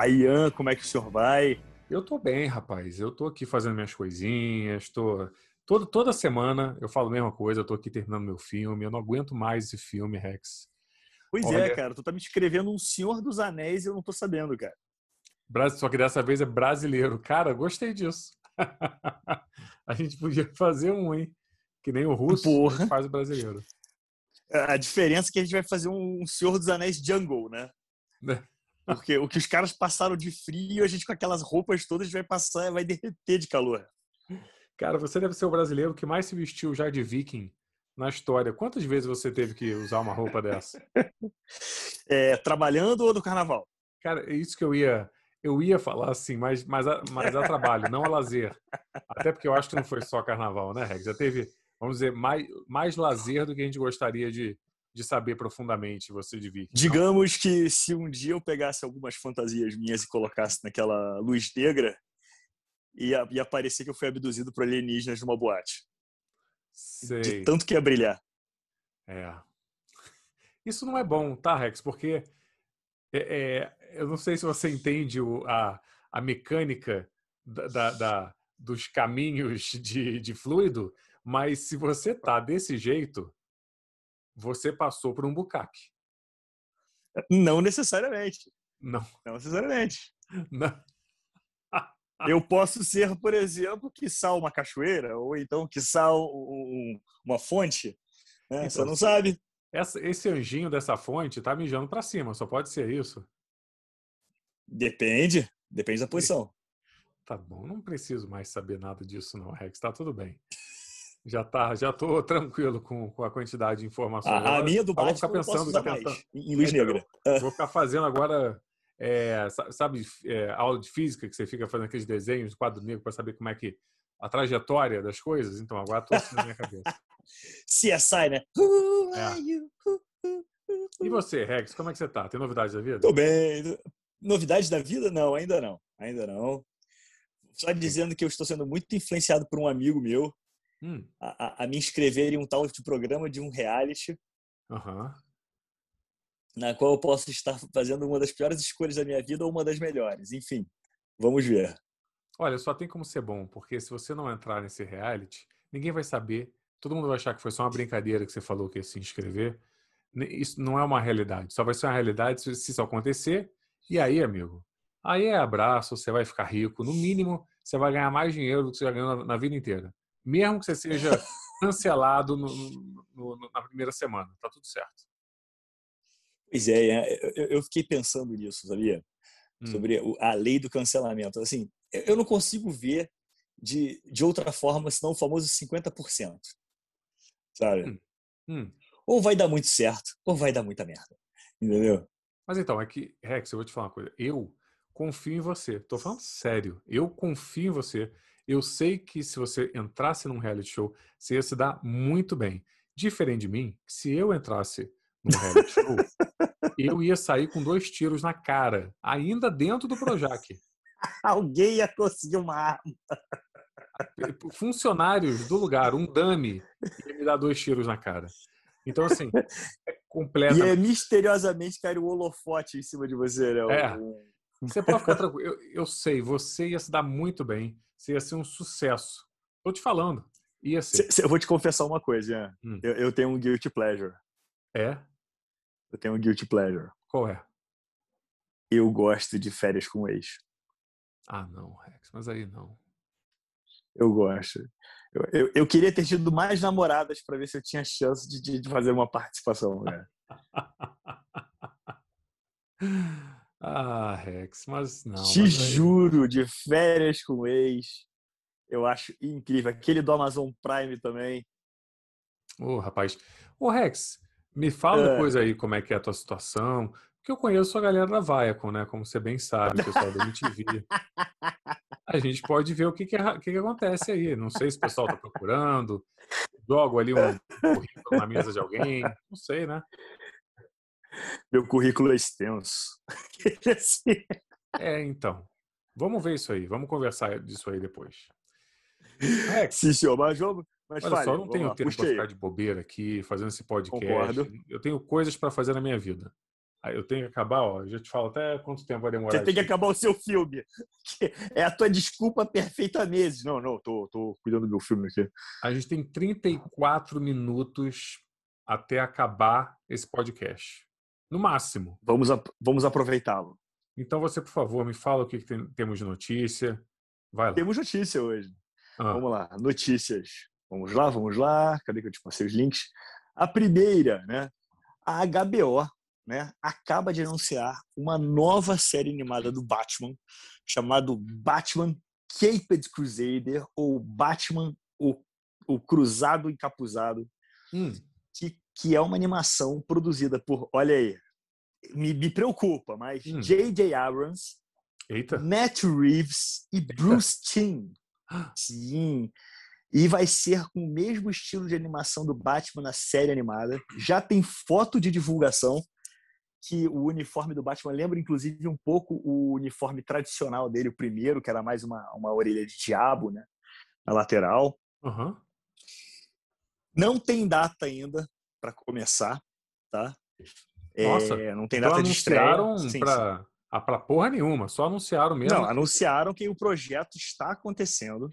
Olá, Ian, como é que o senhor vai? Eu tô bem, rapaz. Eu tô aqui fazendo minhas coisinhas, tô... Toda, toda semana eu falo a mesma coisa, eu tô aqui terminando meu filme, eu não aguento mais esse filme, Rex. Pois é, Olha... é, cara, tu tá me escrevendo um Senhor dos Anéis e eu não tô sabendo, cara. Só que dessa vez é brasileiro. Cara, gostei disso. a gente podia fazer um, hein? Que nem o russo Porra. faz o brasileiro. A diferença é que a gente vai fazer um Senhor dos Anéis Jungle, né? Porque o que os caras passaram de frio, a gente com aquelas roupas todas vai passar, vai derreter de calor. Cara, você deve ser o brasileiro que mais se vestiu já de viking na história. Quantas vezes você teve que usar uma roupa dessa? É, trabalhando ou no carnaval? Cara, é isso que eu ia eu ia falar assim, mas, mas, a, mas a trabalho, não a lazer. Até porque eu acho que não foi só carnaval, né, Rex? Já teve, vamos dizer, mais, mais lazer do que a gente gostaria de, de saber profundamente você de Viking. Digamos que se um dia eu pegasse algumas fantasias minhas e colocasse naquela luz negra, ia, ia parecer que eu fui abduzido por alienígenas numa boate. Sei. De tanto que ia brilhar. É. Isso não é bom, tá, Rex? Porque é, é, eu não sei se você entende o, a, a mecânica da, da, da, dos caminhos de, de fluido, mas se você tá desse jeito, você passou por um bucaque. Não necessariamente. Não. Não necessariamente. Não. Eu posso ser, por exemplo, que sal uma cachoeira, ou então que sal um, uma fonte. Né? Então, Você não sabe. Essa, esse anjinho dessa fonte tá mijando para cima, só pode ser isso? Depende, depende da posição. Tá bom, não preciso mais saber nada disso não, Rex, tá tudo bem. Já tá, já tô tranquilo com, com a quantidade de informações. A, a minha do Batman ficar pensando, em luz negra. Vou ficar fazendo agora, é, sabe, é, aula de física que você fica fazendo aqueles desenhos de quadro negro para saber como é que a trajetória das coisas. Então agora tô assim na minha cabeça. CSI, né? É. E você, Rex, como é que você tá? Tem novidades da vida? Tô bem. Novidades da vida? Não, ainda não. Ainda não. Só dizendo que eu estou sendo muito influenciado por um amigo meu hum. a, a, me inscrever em um tal de programa de um reality. Uhum. Na qual eu posso estar fazendo uma das piores escolhas da minha vida ou uma das melhores. Enfim, vamos ver. Olha, só tem como ser bom, porque se você não entrar nesse reality, ninguém vai saber todo mundo vai achar que foi só uma brincadeira que você falou que ia se inscrever. Isso não é uma realidade. Só vai ser uma realidade se isso acontecer. E aí, amigo, aí é abraço, você vai ficar rico. No mínimo, você vai ganhar mais dinheiro do que você já ganhou na vida inteira. Mesmo que você seja cancelado no, no, no, na primeira semana. Tá tudo certo. Pois é, é eu fiquei pensando nisso, sabia? Hum. Sobre a lei do cancelamento. Assim, eu não consigo ver de, de outra forma senão o famoso 50% sabe? Hum. Hum. Ou vai dar muito certo, ou vai dar muita merda. Entendeu? Mas então, é que, Rex, eu vou te falar uma coisa. Eu confio em você. Tô falando sério. Eu confio em você. Eu sei que se você entrasse num reality show, você ia se dar muito bem. Diferente de mim, se eu entrasse num reality show, eu ia sair com dois tiros na cara, ainda dentro do Projac. Alguém ia conseguir uma arma funcionários do lugar, um dame, ia me dar dois tiros na cara. Então, assim, é completamente. E é misteriosamente caiu o holofote em cima de você, né? É. Você pode ficar tranquilo. Eu, eu, sei, você ia se dar muito bem. Você ia ser um sucesso. Tô te falando. Ia ser. eu vou te confessar uma coisa, hum. eu, eu tenho um guilty pleasure. É? Eu tenho um guilty pleasure. Qual é? Eu gosto de férias com ex. Ah, não, Rex, mas aí não. Eu gosto. Eu, eu, eu queria ter tido mais namoradas para ver se eu tinha chance de, de fazer uma participação. Né? ah, Rex, mas não. Te mas juro, de férias com ex. Eu acho incrível. Aquele do Amazon Prime também. Ô, oh, rapaz. Ô, oh, Rex, me fala é. depois aí como é que é a tua situação. Porque eu conheço a galera da Viacom, né? Como você bem sabe, o pessoal da MTV. a gente pode ver o que, que, que, que acontece aí. Não sei se o pessoal está procurando, jogo ali um currículo na mesa de alguém, não sei, né? Meu currículo é extenso. é, então. Vamos ver isso aí, vamos conversar disso aí depois. É, Sim, senhor, mas vamos. Mas Olha só, eu não tenho lá, tempo para ficar de bobeira aqui, fazendo esse podcast. Concordo. Eu tenho coisas para fazer na minha vida. Eu tenho que acabar, ó. Eu já te falo até quanto tempo vai demorar. Você tem que acabar o seu filme. É a tua desculpa perfeitamente. Não, não, tô, tô cuidando do meu filme aqui. A gente tem 34 minutos até acabar esse podcast. No máximo. Vamos, vamos aproveitá-lo. Então você, por favor, me fala o que, que tem, temos de notícia. Vai lá. Temos notícia hoje. Ah. Vamos lá, notícias. Vamos lá, vamos lá. Cadê que eu te passei os links? A primeira, né? A HBO né, acaba de anunciar uma nova série animada do Batman, chamado Batman Caped Crusader, ou Batman, o, o Cruzado Encapuzado, hum. que, que é uma animação produzida por, olha aí, me, me preocupa, mas J.J. Hum. Abrams, Eita. Matt Reeves e Eita. Bruce Timm. Sim. E vai ser com o mesmo estilo de animação do Batman na série animada. Já tem foto de divulgação que o uniforme do Batman lembra, inclusive, um pouco o uniforme tradicional dele, o primeiro, que era mais uma, uma orelha de diabo, né? Na lateral. Uhum. Não tem data ainda para começar, tá? Nossa, é, não tem então data de estreia. Pra, ah, pra porra nenhuma, só anunciaram mesmo. Não, anunciaram que o projeto está acontecendo,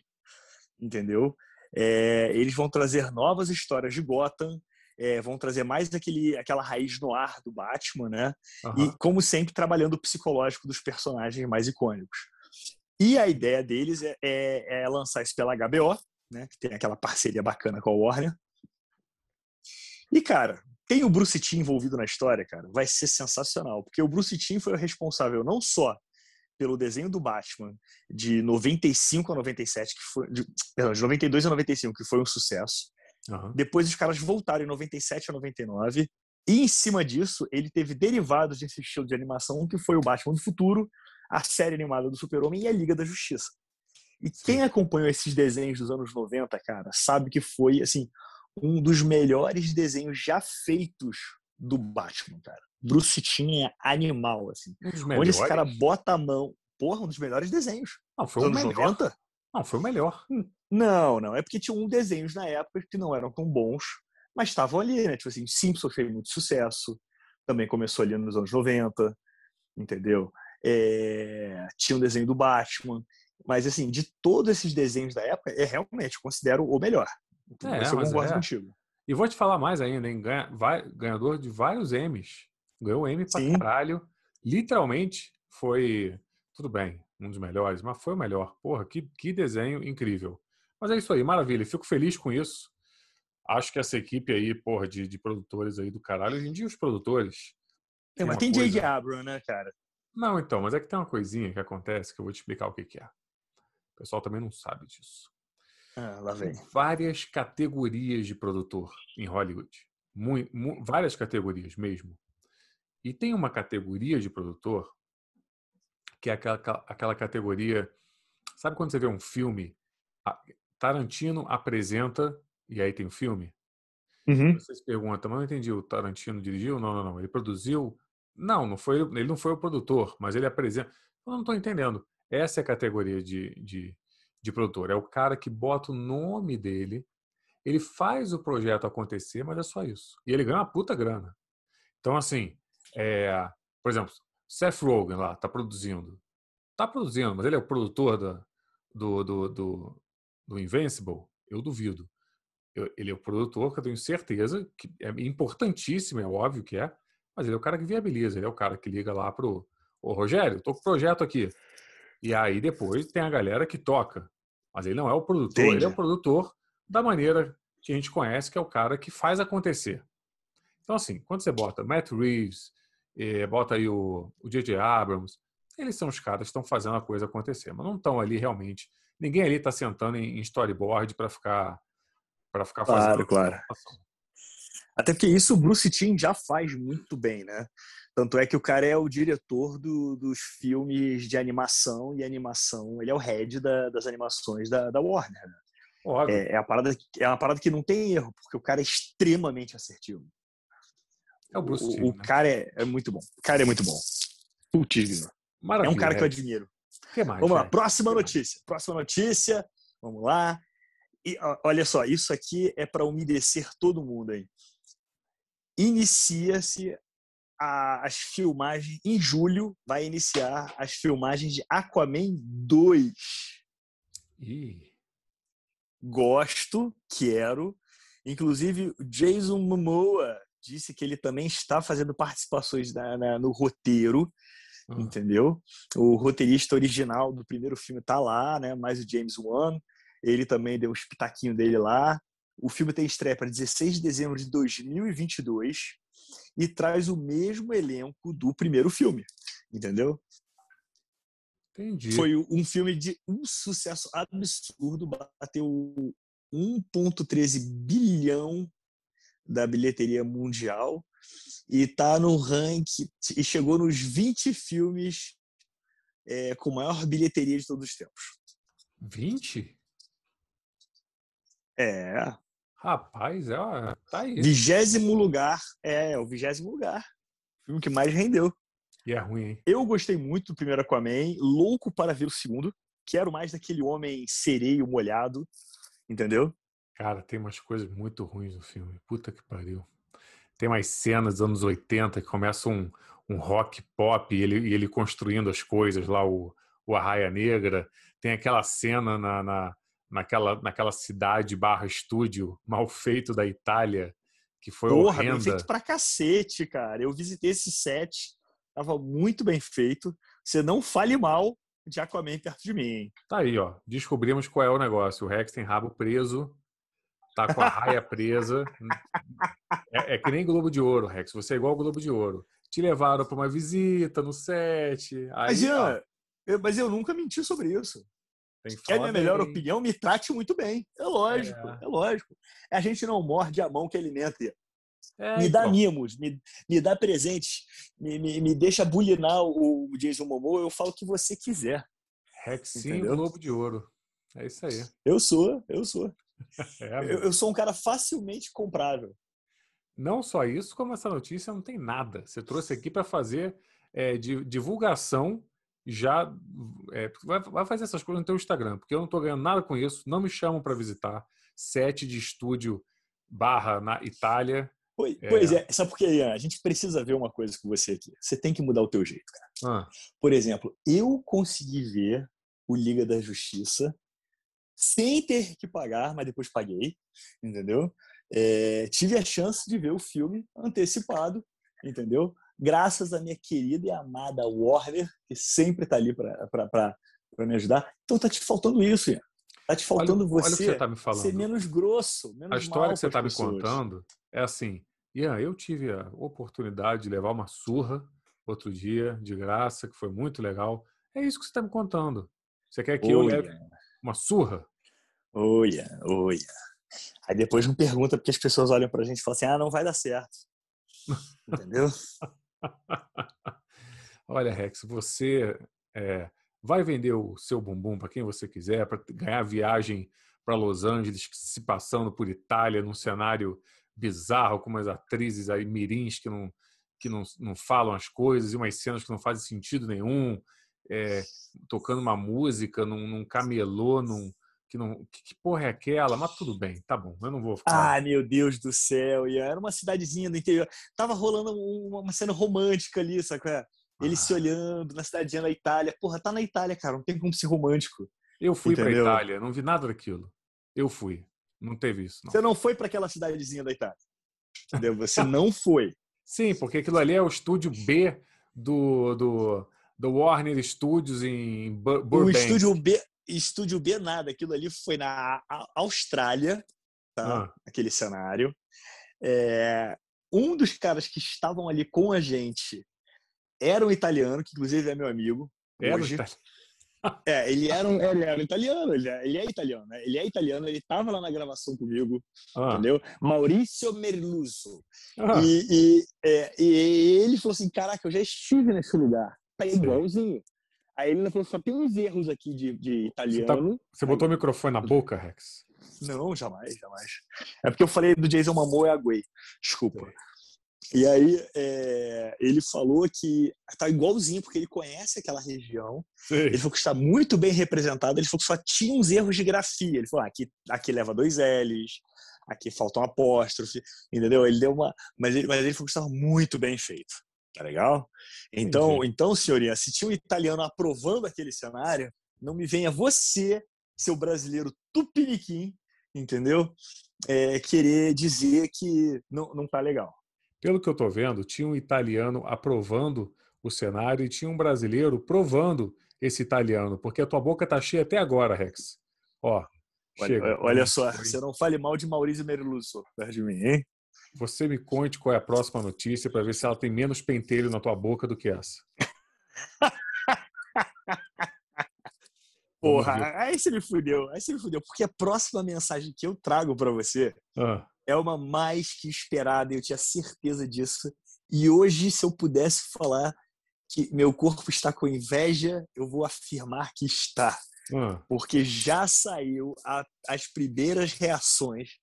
entendeu? É, eles vão trazer novas histórias de Gotham, é, vão trazer mais aquele, aquela raiz no ar do Batman, né? Uhum. E, como sempre, trabalhando o psicológico dos personagens mais icônicos. E a ideia deles é, é, é lançar isso pela HBO, né? Que tem aquela parceria bacana com a Warner. E, cara, tem o Bruce Timm envolvido na história, cara, vai ser sensacional. Porque o Bruce Timm foi o responsável não só pelo desenho do Batman de 95 a 97, que foi, de, perdão, de 92 a 95, que foi um sucesso. Uhum. Depois os caras voltaram em 97 a 99. E em cima disso, ele teve derivados desse estilo de animação, que foi o Batman do Futuro, a série animada do Super-Homem e a Liga da Justiça. E quem acompanhou esses desenhos dos anos 90, cara, sabe que foi, assim, um dos melhores desenhos já feitos do Batman, cara. Bruce Timm é animal, assim. Um Onde esse cara bota a mão. Porra, um dos melhores desenhos. Não, foi o melhor. 90? Não, foi o melhor. Hum, não, não. É porque tinha um desenhos na época que não eram tão bons, mas estavam ali, né? Tipo assim, Simpsons fez muito sucesso. Também começou ali nos anos 90, entendeu? É... Tinha um desenho do Batman. Mas, assim, de todos esses desenhos da época, é realmente, considero o melhor. É, eu concordo é. contigo. E vou te falar mais ainda, hein? Ganha, vai, ganhador de vários M's. Ganhou M pra Sim. caralho. Literalmente foi. Tudo bem, um dos melhores, mas foi o melhor. Porra, que, que desenho incrível. Mas é isso aí, maravilha. Fico feliz com isso. Acho que essa equipe aí, porra, de, de produtores aí do caralho, hoje em dia os produtores. É, mas tem J.J. Abrams, né, cara? Não, então, mas é que tem uma coisinha que acontece que eu vou te explicar o que, que é. O pessoal também não sabe disso. Ah, lá vem. Várias categorias de produtor em Hollywood. Muito, mu várias categorias mesmo. E tem uma categoria de produtor que é aquela, aquela categoria. Sabe quando você vê um filme? Tarantino apresenta e aí tem o um filme? Uhum. Você se pergunta, mas não entendi, o Tarantino dirigiu? Não, não, não. Ele produziu? Não, não foi, ele não foi o produtor, mas ele apresenta. Eu não estou entendendo. Essa é a categoria de, de, de produtor. É o cara que bota o nome dele, ele faz o projeto acontecer, mas é só isso. E ele ganha uma puta grana. Então, assim, é, por exemplo, Seth Rogen lá está produzindo. Está produzindo, mas ele é o produtor da, do, do, do, do Invincible? Eu duvido. Eu, ele é o produtor que eu tenho certeza que é importantíssimo, é óbvio que é, mas ele é o cara que viabiliza, ele é o cara que liga lá pro Ô, Rogério, tô com o projeto aqui. E aí depois tem a galera que toca. Mas ele não é o produtor, Entendi. ele é o produtor da maneira que a gente conhece, que é o cara que faz acontecer. Então, assim, quando você bota Matt Reeves, eh, bota aí o J.J. Abrams, eles são os caras que estão fazendo a coisa acontecer, mas não estão ali realmente. Ninguém ali está sentando em storyboard para ficar para ficar fazendo. Claro, claro. Até porque isso o Bruce Timm já faz muito bem, né? Tanto é que o cara é o diretor do, dos filmes de animação e animação, ele é o head da, das animações da, da Warner. Né? É, é, a parada, é uma parada que não tem erro, porque o cara é extremamente assertivo. É o Bruce O, Timm, o né? cara é, é, muito bom. O cara é muito bom. Putz, Maravilha, é um cara que eu admiro. Que mais, Vamos lá, próxima notícia. Próxima notícia. Vamos lá. E, olha só, isso aqui é para umedecer todo mundo aí. Inicia-se a, as filmagens, em julho, vai iniciar as filmagens de Aquaman 2. Ih. Gosto, quero. Inclusive, Jason Momoa disse que ele também está fazendo participações na, na, no roteiro, uhum. entendeu? O roteirista original do primeiro filme tá lá, né? Mais o James Wan. Ele também deu um espitaquinho dele lá. O filme tem estreia para 16 de dezembro de 2022 e traz o mesmo elenco do primeiro filme, entendeu? Entendi. Foi um filme de um sucesso absurdo, bateu 1,13 bilhão da bilheteria mundial e está no ranking e chegou nos 20 filmes é, com maior bilheteria de todos os tempos. 20? É. Rapaz, é, tá aí. Vigésimo lugar. É, é o vigésimo lugar. O filme que mais rendeu. E é ruim, hein? Eu gostei muito do primeiro Aquaman, louco para ver o segundo. Quero mais daquele homem sereio molhado, entendeu? Cara, tem umas coisas muito ruins no filme. Puta que pariu. Tem umas cenas dos anos 80 que começa um, um rock pop e ele, e ele construindo as coisas lá, o, o Arraia Negra. Tem aquela cena na, na, naquela, naquela cidade barra estúdio mal feito da Itália, que foi Porra, horrenda. bem feito pra cacete, cara. Eu visitei esse set Tava muito bem feito. Você não fale mal de Aquaman perto de mim. Tá aí, ó. Descobrimos qual é o negócio. O Rex tem rabo preso, tá com a raia presa. É, é, que nem Globo de Ouro, Rex. Você é igual ao Globo de Ouro. Te levaram para uma visita no set. Aí, mas, eu, mas eu nunca menti sobre isso. Quer a minha bem. melhor opinião? Me trate muito bem. É lógico, é. é lógico. A gente não morde a mão que alimenta. É, me dá então. mimos, me, me dá presentes, me, me, me deixa bulinar o Jason Momoa, eu falo o que você quiser. Rexinho Globo de Ouro. É isso aí. Eu sou, eu sou. É, eu, eu, sou um cara facilmente comprável. Não só isso, como essa notícia não tem nada. Você trouxe aqui para fazer é, de, divulgação já é, vai, vai, fazer essas coisas no teu Instagram, porque eu não estou ganhando nada com isso. Não me chamam para visitar. Sete de estúdio barra na Itália. Pois é. pois é, sabe por quê, Ian? A gente precisa ver uma coisa com você aqui. Você tem que mudar o teu jeito, cara. Ah. Por exemplo, eu consegui ver o Liga da Justiça sem ter que pagar, mas depois paguei, entendeu? É, tive a chance de ver o filme antecipado, entendeu? Graças à minha querida e amada Warner, que sempre está ali para me ajudar. Então tá te faltando isso, Ian. Tá te faltando olha, você, olha você tá me falando. ser menos grosso, menos A história que você está me contando é assim, Ian, eu tive a oportunidade de levar uma surra outro dia, de graça, que foi muito legal. É isso que você está me contando. Você quer que eu leve uma surra? Olha, olha. Aí depois me pergunta porque as pessoas olham para a gente e falam assim: ah, não vai dar certo. Entendeu? olha, Rex, você é, vai vender o seu bumbum para quem você quiser, para ganhar viagem para Los Angeles, se passando por Itália, num cenário bizarro, com umas atrizes aí mirins que não, que não, não falam as coisas e umas cenas que não fazem sentido nenhum, é, tocando uma música num, num camelô, num, que não que, porra é aquela? Mas tudo bem, tá bom, eu não vou ficar. Ah, meu Deus do céu, e era uma cidadezinha do interior. Tava rolando uma cena romântica ali, sabe? Eles ah. se olhando na cidadezinha da Itália. Porra, tá na Itália, cara, não tem como ser romântico. Eu fui para Itália, não vi nada daquilo. Eu fui. Não teve isso. Não. Você não foi para aquela cidadezinha da Itália. Entendeu? Você não foi. Sim, porque aquilo ali é o estúdio B do, do, do Warner Studios em Burbank. O estúdio B, estúdio B nada. Aquilo ali foi na Austrália, tá? Ah. Aquele cenário. É, um dos caras que estavam ali com a gente era um italiano, que inclusive é meu amigo. Era hoje. É, ele era um, ele era um italiano, ele é, ele é italiano, né? Ele é italiano, ele estava lá na gravação comigo, ah. entendeu? Maurício Merluzzo. Ah. E, e, é, e, ele falou assim: Caraca, eu já estive nesse lugar. Tá igualzinho. Aí ele falou: Só tem uns erros aqui de, de italiano. Você, tá, você botou o microfone na boca, Rex? Não, jamais, jamais. É porque eu falei do Jason Momoa e a Gui. Desculpa. E aí é, ele falou que está igualzinho, porque ele conhece aquela região. Sim. Ele falou que está muito bem representado. Ele falou que só tinha uns erros de grafia. Ele falou: ah, aqui, aqui leva dois L's, aqui falta um apóstrofe, entendeu? Ele deu uma. Mas ele, mas ele falou que estava muito bem feito. Tá legal? Então, então, senhorinha, se tinha um italiano aprovando aquele cenário, não me venha você, seu brasileiro tupiniquim, entendeu? É, querer dizer que não, não tá legal. Pelo que eu tô vendo, tinha um italiano aprovando o cenário e tinha um brasileiro provando esse italiano, porque a tua boca tá cheia até agora, Rex. Ó, olha, chega. olha só, você não fale mal de Maurício Merlusso perto de mim, hein? Você me conte qual é a próxima notícia para ver se ela tem menos pentelho na tua boca do que essa. Porra, aí você me fudeu, aí você me fudeu, porque a próxima mensagem que eu trago para você ah. é uma mais que esperada, eu tinha certeza disso. E hoje, se eu pudesse falar que meu corpo está com inveja, eu vou afirmar que está. Ah. Porque já saiu a, as primeiras reações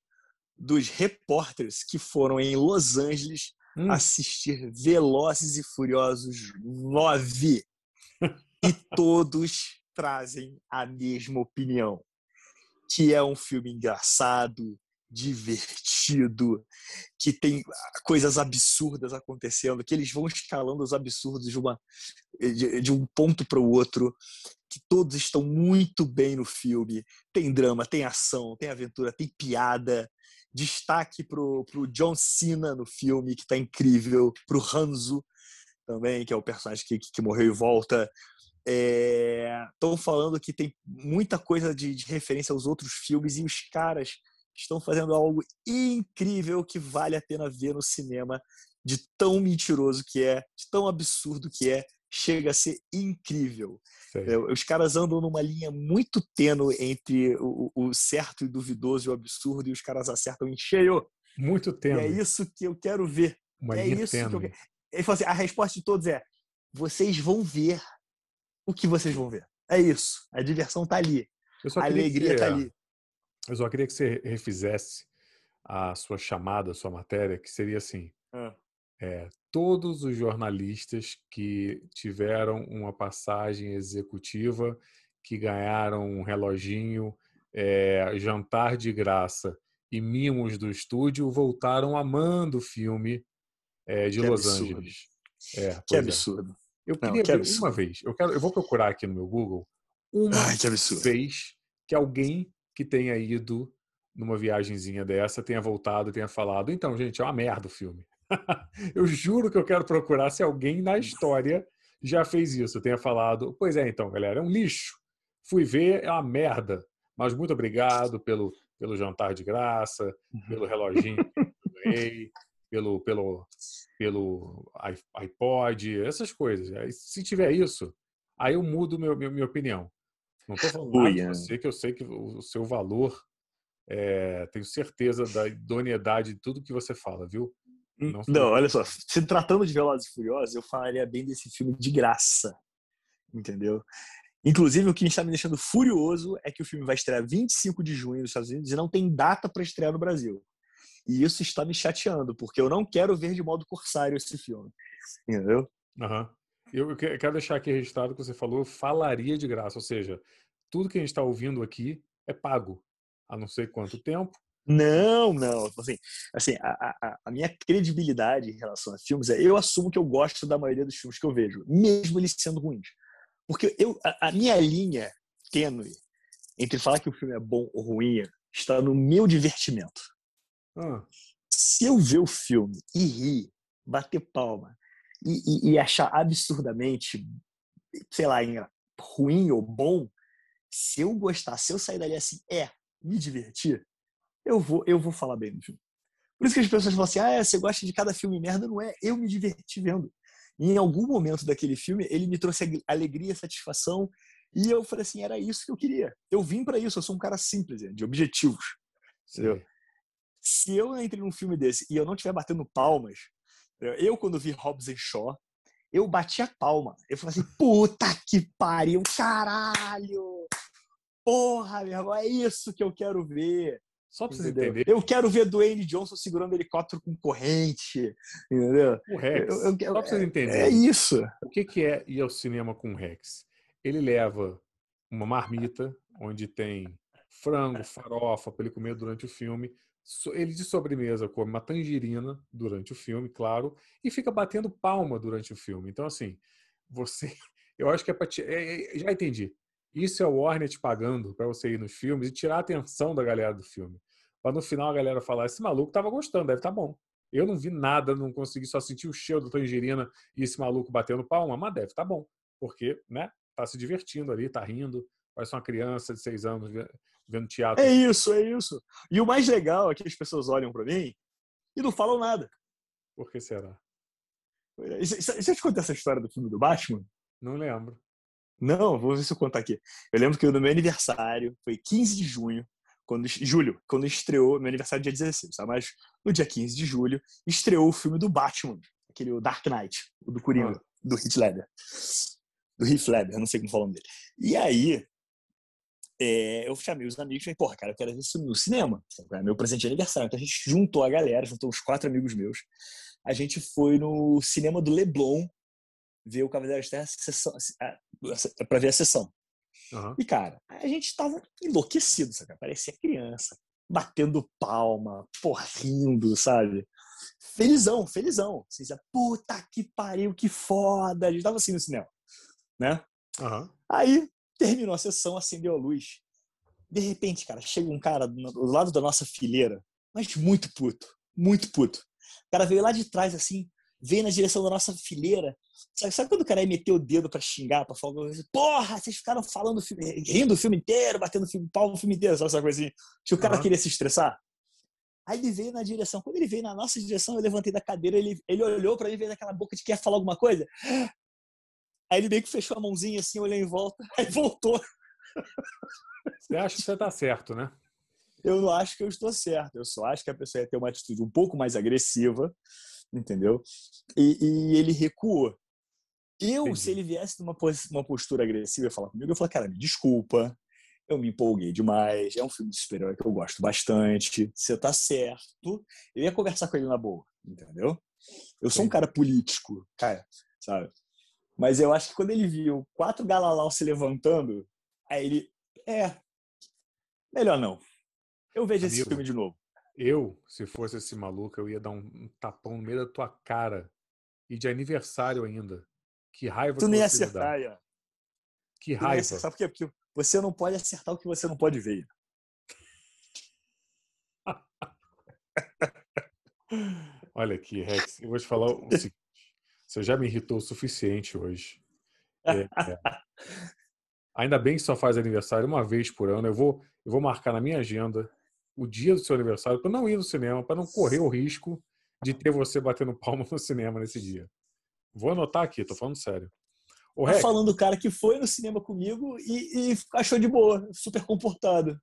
dos repórteres que foram em Los Angeles hum. assistir Velozes e Furiosos 9. e todos trazem a mesma opinião, que é um filme engraçado, divertido, que tem coisas absurdas acontecendo, que eles vão escalando os absurdos de, uma, de, de um ponto para o outro, que todos estão muito bem no filme. Tem drama, tem ação, tem aventura, tem piada, Destaque pro, pro John Cena no filme, que está incrível. Pro Hanzo também, que é o personagem que, que morreu e volta. Estão é, falando que tem muita coisa de, de referência aos outros filmes e os caras estão fazendo algo incrível que vale a pena ver no cinema, de tão mentiroso que é, de tão absurdo que é, chega a ser incrível. É, os caras andam numa linha muito tênue entre o, o, certo e duvidoso e o absurdo, e os caras acertam em cheio. Muito tênue. E é isso que eu quero ver. Uma é isso tênue. que eu quero. Ele falou assim: a resposta de todos é: vocês vão ver o que vocês vão ver. É isso. A diversão tá ali. A alegria você, tá ali. Eu só queria que você refizesse a sua chamada, a sua matéria, que seria assim: ah. É, todos os jornalistas que tiveram uma passagem executiva, que ganharam um reloginho, é, jantar de graça e mimos do estúdio, voltaram amando o filme é, de que Los absurdo. Angeles. É, que absurdo. É. Eu queria Não, que absurdo. uma vez. Eu, quero, eu vou procurar aqui no meu Google uma Ai, que vez que alguém que tenha ido numa viagemzinha dessa tenha voltado e tenha falado, então, gente, é uma merda o filme. eu juro que eu quero procurar se alguém na história já fez isso, tenha falado, pois é, então, galera, é um lixo. Fui ver, é uma merda. Mas muito obrigado pelo, pelo jantar de graça, uhum. pelo reloginho que pelo, pelo, pelo iPod, essas coisas. Se tiver isso, aí eu mudo meu, minha opinião. Não estou falando nada de você, que eu sei que o seu valor, é, tenho certeza da idoneidade de tudo que você fala, viu? Não, não, olha só. Se tratando de Velozes e Furiosos, eu falaria bem desse filme de graça. Entendeu? Inclusive, o que está me deixando furioso é que o filme vai estrear 25 de junho nos Estados Unidos e não tem data para estrear no Brasil. E isso está me chateando, porque eu não quero ver de modo corsário esse filme. Entendeu? Uhum. Eu quero deixar aqui registrado que você falou, falaria de graça. Ou seja, tudo que a gente está ouvindo aqui é pago. A não sei quanto tempo, não, não. Assim, assim a, a, a, minha credibilidade em relação a filmes é eu assumo que eu gosto da maioria dos filmes que eu vejo, mesmo eles sendo ruins. Porque eu, a, a minha linha tênue entre falar que o filme é bom ou ruim está no meu divertimento. Ah. Se eu ver o filme e rir, bater palma e, e, e achar absurdamente, sei lá, ruim ou bom, se eu gostar, se eu sair dali assim, é, me divertir, eu vou, eu vou falar bem do filme. Por isso que as pessoas falam assim: ah, você gosta de cada filme merda. Não é, eu me diverti vendo. E em algum momento daquele filme, ele me trouxe alegria, satisfação. E eu falei assim: era isso que eu queria. Eu vim para isso. Eu sou um cara simples, de objetivos. Entendeu? Se eu entrei num filme desse e eu não estiver batendo palmas, eu, quando vi Hobbs and Shaw, eu bati a palma. Eu falei assim: puta que pariu, caralho! Porra, meu irmão, é isso que eu quero ver. Só pra você entender. Eu quero ver Dwayne Johnson segurando helicóptero com corrente, entendeu? O Rex. Eu, eu, eu, só pra vocês entenderem. É isso. O que, que é ir ao cinema com o Rex? Ele leva uma marmita onde tem frango, farofa para ele comer durante o filme, ele de sobremesa come uma tangerina durante o filme, claro, e fica batendo palma durante o filme. Então, assim, você. Eu acho que é para. É, é, já entendi. Isso é o Warner te pagando para você ir nos filmes e tirar a atenção da galera do filme. Para no final a galera falar: esse maluco tava gostando, deve estar tá bom. Eu não vi nada, não consegui só sentir o cheiro da tangerina e esse maluco batendo palma, mas deve estar tá bom. Porque, né? Tá se divertindo ali, tá rindo. Parece uma criança de seis anos vendo teatro. É isso, é isso. E o mais legal é que as pessoas olham para mim e não falam nada. Por que será? Eu te contar essa história do filme do Batman. Não lembro. Não, vou ver se eu contar aqui. Eu lembro que no meu aniversário, foi 15 de junho, quando julho, quando estreou, meu aniversário é dia 16, tá? mas no dia 15 de julho, estreou o filme do Batman, aquele o Dark Knight, o do Coringa, ah. do Heath Ledger. Do Heath Ledger, não sei como falar dele. E aí, é, eu chamei os amigos e falei, porra, cara, eu quero ver isso no cinema. É meu presente de aniversário. Então a gente juntou a galera, juntou os quatro amigos meus. A gente foi no cinema do Leblon ver o Cavaleiro das Terras para ver a sessão. Uhum. E, cara, a gente tava enlouquecido, sabe? Parecia criança, batendo palma, porra, rindo, sabe? Felizão, felizão. Assim, puta que pariu, que foda. A gente tava assim no cinema, né? Uhum. Aí, terminou a sessão, acendeu a luz. De repente, cara, chega um cara do lado da nossa fileira, mas muito puto, muito puto. O cara veio lá de trás, assim, veio na direção da nossa fileira. Sabe, sabe quando o cara ia meter o dedo para xingar, pra falar porra, vocês ficaram falando, rindo o filme inteiro, batendo o pau no filme inteiro, sabe essa coisa assim? Que o cara uhum. queria se estressar. Aí ele veio na direção. Quando ele veio na nossa direção, eu levantei da cadeira, ele, ele olhou para mim, veio naquela boca de que ia falar alguma coisa. Aí ele meio que fechou a mãozinha assim, olhou em volta, aí voltou. Você acha que você tá certo, né? Eu não acho que eu estou certo. Eu só acho que a pessoa ia ter uma atitude um pouco mais agressiva, entendeu? E, e ele recuou. Eu, Entendi. se ele viesse numa uma postura agressiva e falar comigo, eu falar, cara, me desculpa, eu me empolguei demais, é um filme de super-herói que eu gosto bastante, você tá certo. Eu ia conversar com ele na boa, entendeu? Eu sou um cara político, cara, sabe? Mas eu acho que quando ele viu quatro galalau se levantando, aí ele. É. Melhor não. Eu vejo Amigo, esse filme de novo. Eu, se fosse esse maluco, eu ia dar um tapão no meio da tua cara. E de aniversário ainda. Que raiva Tu nem ia acertar, ia. Que raiva. Sabe por quê? Porque você não pode acertar o que você não pode ver. Olha aqui, Rex, eu vou te falar o seguinte. Você já me irritou o suficiente hoje. É, é. Ainda bem que só faz aniversário uma vez por ano. Eu vou, eu vou marcar na minha agenda o dia do seu aniversário para não ir no cinema, para não correr o risco de ter você batendo palma no cinema nesse dia. Vou anotar aqui, tô falando sério. O tá falando o cara que foi no cinema comigo e, e achou de boa, super comportado.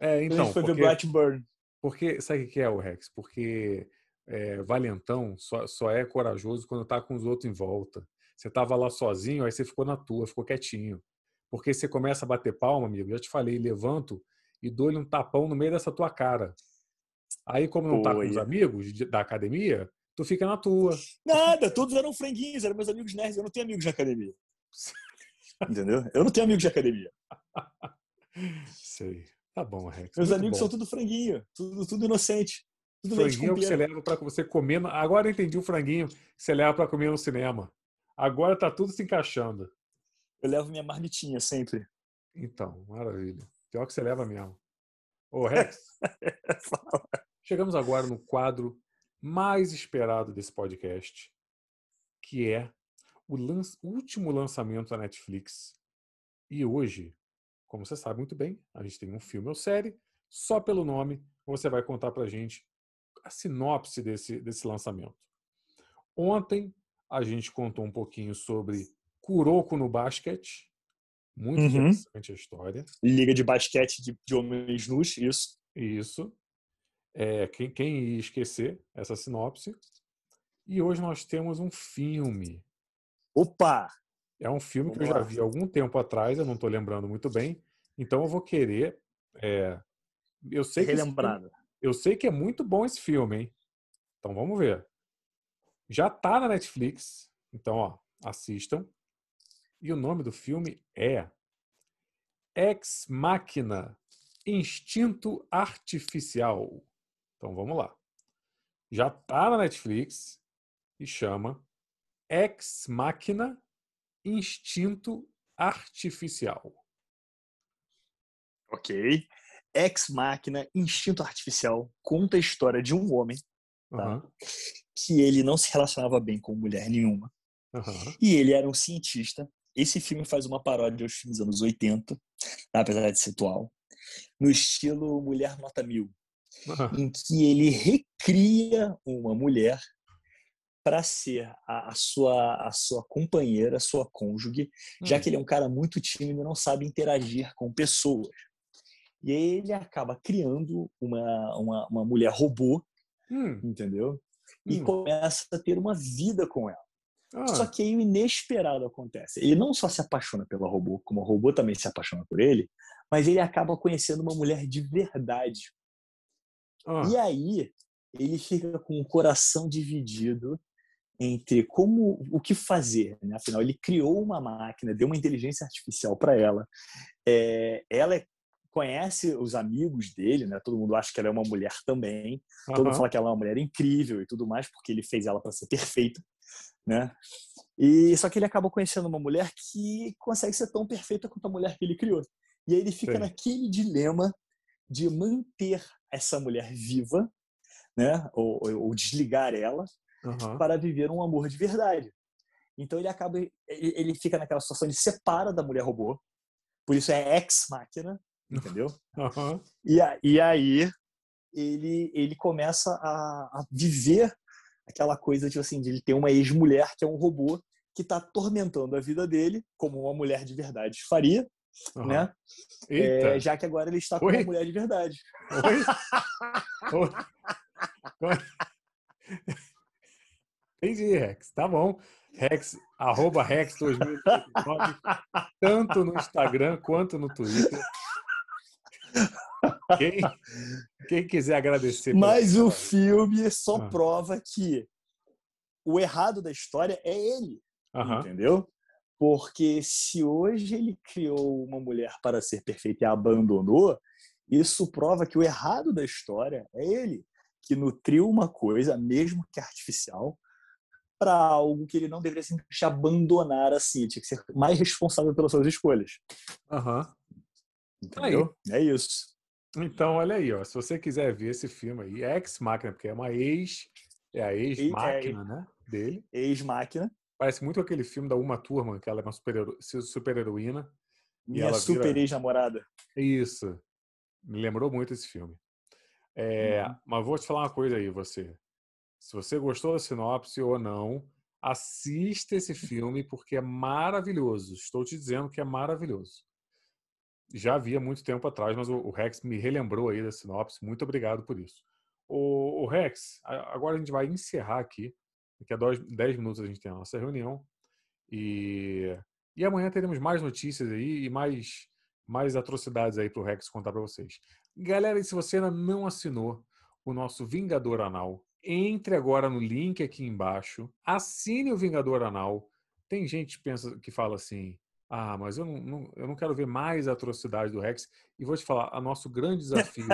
É, então. Foi porque, ver Blackburn. Porque, sabe o que é o Rex? Porque é, valentão só, só é corajoso quando tá com os outros em volta. Você tava lá sozinho, aí você ficou na tua, ficou quietinho. Porque você começa a bater palma, amigo, já te falei, levanto e dou-lhe um tapão no meio dessa tua cara. Aí, como não tá com os amigos da academia, tu fica na tua. Nada, todos eram franguinhos, eram meus amigos nerds. Eu não tenho amigos de academia. Entendeu? Eu não tenho amigos de academia. Sei. Tá bom, Rex. Meus amigos bom. são tudo franguinho, tudo, tudo inocente. Tudo franguinho que você leva para você comer. Agora eu entendi o franguinho que você leva para comer no cinema. Agora tá tudo se encaixando. Eu levo minha marmitinha sempre. Então, maravilha. Pior que você leva mesmo. Ô, Rex. chegamos agora no quadro mais esperado desse podcast, que é o último lançamento da Netflix. E hoje, como você sabe muito bem, a gente tem um filme ou série. Só pelo nome, você vai contar pra gente a sinopse desse, desse lançamento. Ontem a gente contou um pouquinho sobre Kuroko no basquete. Muito uhum. interessante a história. Liga de basquete de, de homens nus, isso. Isso. É, quem, quem ia esquecer essa sinopse? E hoje nós temos um filme. Opa! É um filme Vamos que eu já vi algum tempo atrás, eu não estou lembrando muito bem. Então eu vou querer. É, eu sei que. Eu sei que é muito bom esse filme, hein? Então vamos ver. Já tá na Netflix, então ó, assistam. E o nome do filme é Ex Machina Instinto Artificial. Então vamos lá. Já tá na Netflix e chama Ex Machina Instinto Artificial. Ok. Ex Machina Instinto Artificial conta a história de um homem tá? uhum. que ele não se relacionava bem com mulher nenhuma. Uhum. E ele era um cientista. Esse filme faz uma paródia aos filmes dos anos 80, tá? apesar de ser atual, no estilo Mulher Nota Mil, uhum. em que ele recria uma mulher para ser a, a, sua, a sua companheira, a sua cônjuge, já hum. que ele é um cara muito tímido e não sabe interagir com pessoas. E aí ele acaba criando uma, uma, uma mulher robô, hum. entendeu? E hum. começa a ter uma vida com ela. Ah. Só que aí o inesperado acontece. Ele não só se apaixona pela robô, como o robô também se apaixona por ele, mas ele acaba conhecendo uma mulher de verdade. Ah. E aí ele fica com o coração dividido entre como o que fazer. Né? Afinal, ele criou uma máquina, deu uma inteligência artificial para ela. É, ela é, conhece os amigos dele, né? Todo mundo acha que ela é uma mulher também. Uhum. Todo mundo fala que ela é uma mulher incrível e tudo mais, porque ele fez ela para ser perfeita, né? E só que ele acaba conhecendo uma mulher que consegue ser tão perfeita quanto a mulher que ele criou. E aí ele fica Sim. naquele dilema de manter essa mulher viva, né? Ou, ou desligar ela, uhum. para viver um amor de verdade. Então ele acaba, ele fica naquela situação de separa da mulher robô, por isso é ex-máquina, entendeu? Uhum. E, e aí ele, ele começa a, a viver aquela coisa de, assim, de ele ter uma ex-mulher que é um robô que está atormentando a vida dele, como uma mulher de verdade faria, uhum. né? É, já que agora ele está com Oi? uma mulher de verdade. Oi? Oi? Entendi, Rex. Tá bom. Rex, arroba Rex 2019, tanto no Instagram quanto no Twitter. Quem, quem quiser agradecer. Mas o filme só ah. prova que o errado da história é ele. Entendeu? Porque se hoje ele criou uma mulher para ser perfeita e a abandonou, isso prova que o errado da história é ele, que nutriu uma coisa, mesmo que artificial, para algo que ele não deveria simplesmente abandonar assim, tinha que ser mais responsável pelas suas escolhas. Aham. Entendeu? Aí. É isso. Então, olha aí, ó, se você quiser ver esse filme aí, ex-máquina, porque é uma ex, é a ex-máquina, é, né, dele. Ex-máquina. Parece muito aquele filme da Uma Turma, que ela é uma super-heroína. Super Minha super vira... ex-namorada. Isso. Me lembrou muito esse filme. É, uhum. Mas vou te falar uma coisa aí, você. Se você gostou da sinopse ou não, assista esse filme porque é maravilhoso. Estou te dizendo que é maravilhoso. Já vi há muito tempo atrás, mas o Rex me relembrou aí da sinopse. Muito obrigado por isso. O, Rex, agora a gente vai encerrar aqui. Daqui a 10 minutos a gente tem a nossa reunião. E, e amanhã teremos mais notícias aí e mais, mais atrocidades aí para o Rex contar para vocês. Galera, e se você ainda não assinou o nosso Vingador Anal, entre agora no link aqui embaixo, assine o Vingador Anal. Tem gente que pensa que fala assim: ah, mas eu não, não, eu não quero ver mais atrocidade do Rex. E vou te falar: o nosso grande desafio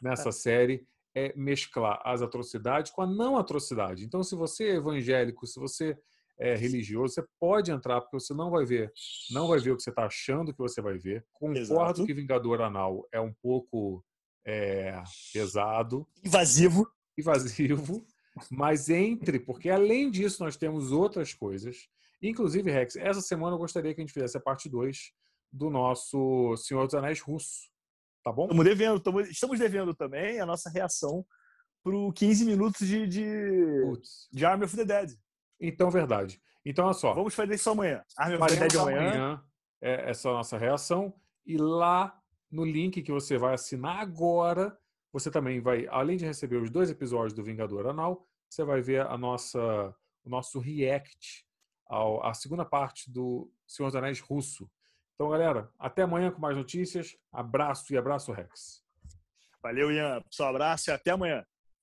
nessa série é mesclar as atrocidades com a não atrocidade. Então, se você é evangélico, se você é religioso, você pode entrar, porque você não vai ver, não vai ver o que você está achando que você vai ver. Concordo Exato. que Vingador Anal é um pouco é, pesado. Invasivo invasivo, mas entre, porque além disso nós temos outras coisas. Inclusive, Rex, essa semana eu gostaria que a gente fizesse a parte 2 do nosso Senhor dos Anéis russo. Tá bom? Estamos devendo, estamos devendo também a nossa reação para 15 minutos de, de, de Army of the Dead. Então, verdade. Então, olha só. Vamos fazer isso amanhã. Army of the Dead amanhã. amanhã é essa é a nossa reação. E lá no link que você vai assinar agora, você também vai, além de receber os dois episódios do Vingador Anal, você vai ver a nossa, o nosso react ao, à segunda parte do Senhor dos Anéis russo. Então, galera, até amanhã com mais notícias. Abraço e abraço, Rex. Valeu, Ian. Pessoal, abraço e até amanhã.